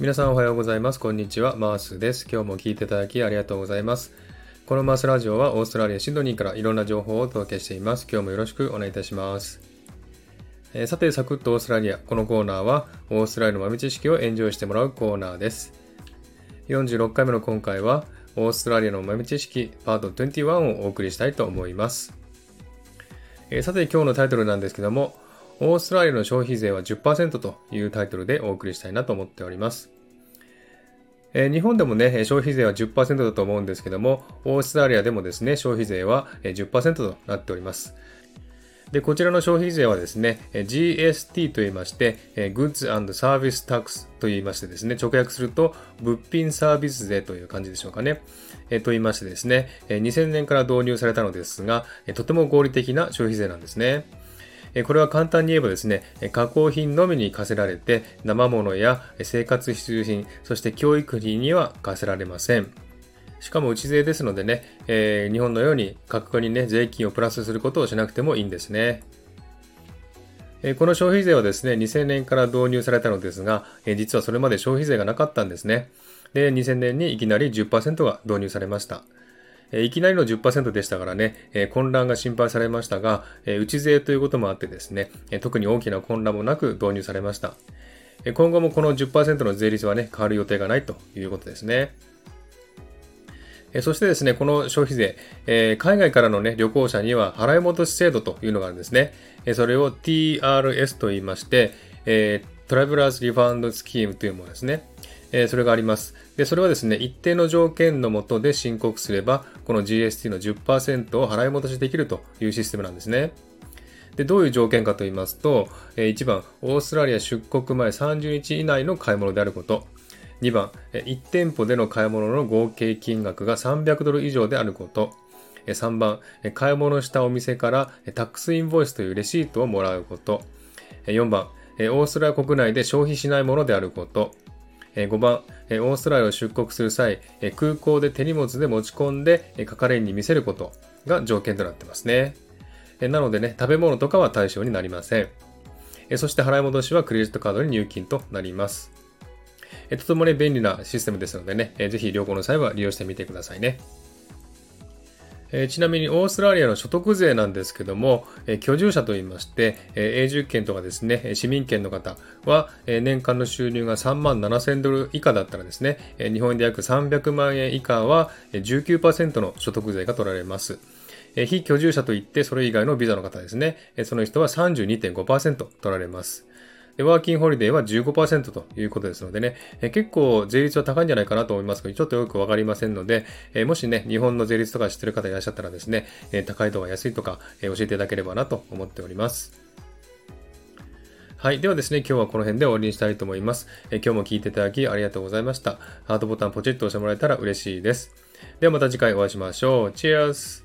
皆さんおはようございます。こんにちは。マースです。今日も聞いていただきありがとうございます。このマースラジオはオーストラリア・シンドニーからいろんな情報をお届けしています。今日もよろしくお願いいたします。えー、さて、サクッとオーストラリア。このコーナーはオーストラリアの豆知識をエンジョイしてもらうコーナーです。46回目の今回はオーストラリアの豆知識パート21をお送りしたいと思います。えー、さて、今日のタイトルなんですけども、オーストラリアの消費税は10%というタイトルでお送りしたいなと思っております。え、日本でもね、消費税は10%だと思うんですけども、オーストラリアでもですね、消費税は10%となっております。で、こちらの消費税はですね、GST と言いまして、Goods and Service Tax と言いましてですね、直訳すると、物品サービス税という感じでしょうかね。えと言いましてですね、2000年から導入されたのですが、とても合理的な消費税なんですね。これは簡単に言えばですね、加工品のみに課せられて、生物や生活必需品、そして教育費には課せられません。しかも内税ですのでね、えー、日本のように価格にね、税金をプラスすることをしなくてもいいんですね。えー、この消費税はですね、2000年から導入されたのですが、えー、実はそれまで消費税がなかったんですね。で、2000年にいきなり10%が導入されました。えいきなりの10%でしたからね、え混乱が心配されましたが、え内税ということもあってですね、え特に大きな混乱もなく導入されました。え今後もこの10%の税率はね、変わる予定がないということですね。そしてですね、この消費税、え海外からのね、旅行者には払い戻し制度というのがあるんですね。それを TRS と言いまして、えトラベラーズリファンドスキームというものですね。えそれがあります。で、それはですね、一定の条件のもとで申告すれば、この GST の10%を払い戻しできるというシステムなんですね。で、どういう条件かと言いますと、え1番、オーストラリア出国前30日以内の買い物であること。2番、1店舗での買い物の合計金額が300ドル以上であること。3番、買い物したお店からタックスインボイスというレシートをもらうこと。4番、オーストラリア国内で消費しないものであること。え5番、えオーストラリアを出国する際、え空港で手荷物で持ち込んでえ係員に見せることが条件となってますね。えなのでね、食べ物とかは対象になりません。えそして払い戻しはクレジットカードに入金となります。えとてもね、便利なシステムですのでね、ぜひ旅行の際は利用してみてくださいね。えー、ちなみにオーストラリアの所得税なんですけども、えー、居住者といいまして、えー、永住権とかですね、市民権の方は、え年間の収入が3万7000ドル以下だったらですね、え日本円で約300万円以下は19%の所得税が取られます。非居住者といってそれ以外のビザの方ですね、その人は32.5%取られます。ワーキングホリデーは15%ということですのでね、え結構税率は高いんじゃないかなと思いますけど、ちょっとよくわかりませんので、えもしね、日本の税率とか知ってる方いらっしゃったらですね、え高いとか安いとか、え教えていただければなと思っております。はい。ではですね、今日はこの辺で終わりにしたいと思います。え今日も聞いていただきありがとうございました。ハートボタンポチッと押してもらえたら嬉しいです。ではまた次回お会いしましょう。チェアス